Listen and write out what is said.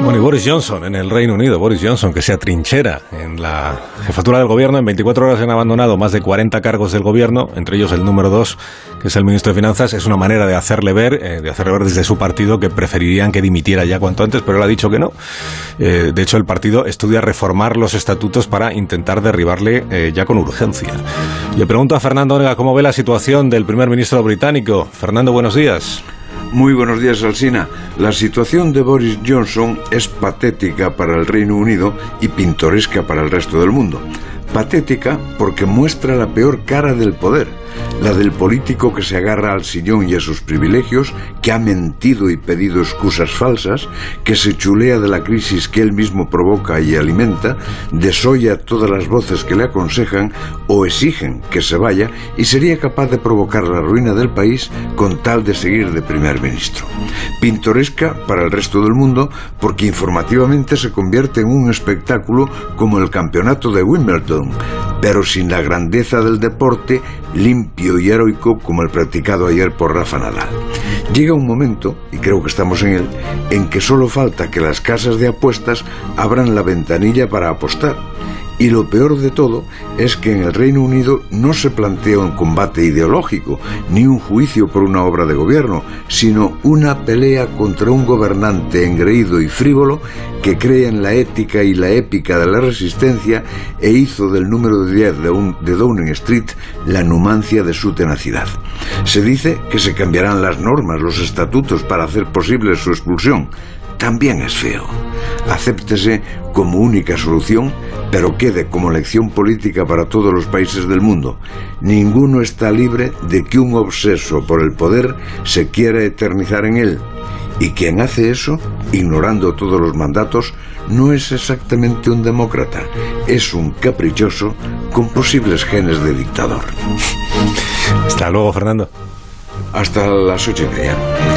Bueno, y Boris Johnson en el Reino Unido, Boris Johnson que se atrinchera en la jefatura del gobierno, en 24 horas han abandonado más de 40 cargos del gobierno, entre ellos el número 2, que es el ministro de Finanzas, es una manera de hacerle ver, eh, de hacerle ver desde su partido que preferirían que dimitiera ya cuanto antes, pero él ha dicho que no. Eh, de hecho, el partido estudia reformar los estatutos para intentar derribarle eh, ya con urgencia. Le pregunto a Fernando Onega cómo ve la situación del primer ministro británico. Fernando, buenos días. Muy buenos días, Alsina. La situación de Boris Johnson es patética para el Reino Unido y pintoresca para el resto del mundo. Patética porque muestra la peor cara del poder la del político que se agarra al sillón y a sus privilegios, que ha mentido y pedido excusas falsas, que se chulea de la crisis que él mismo provoca y alimenta, desoya todas las voces que le aconsejan o exigen que se vaya y sería capaz de provocar la ruina del país con tal de seguir de primer ministro. Pintoresca para el resto del mundo porque informativamente se convierte en un espectáculo como el campeonato de Wimbledon, pero sin la grandeza del deporte, limpio y heroico como el practicado ayer por Rafa Nadal. Llega un momento, y creo que estamos en él, en que solo falta que las casas de apuestas abran la ventanilla para apostar y lo peor de todo es que en el Reino Unido no se plantea un combate ideológico, ni un juicio por una obra de gobierno, sino una pelea contra un gobernante engreído y frívolo que cree en la ética y la épica de la resistencia e hizo del número 10 de, de Downing Street la numancia de su tenacidad. Se dice que se cambiarán las normas, los estatutos para hacer posible su expulsión. También es feo. Acéptese como única solución pero quede como lección política para todos los países del mundo. Ninguno está libre de que un obseso por el poder se quiera eternizar en él. Y quien hace eso, ignorando todos los mandatos, no es exactamente un demócrata, es un caprichoso con posibles genes de dictador. Hasta luego, Fernando. Hasta las ocho y media.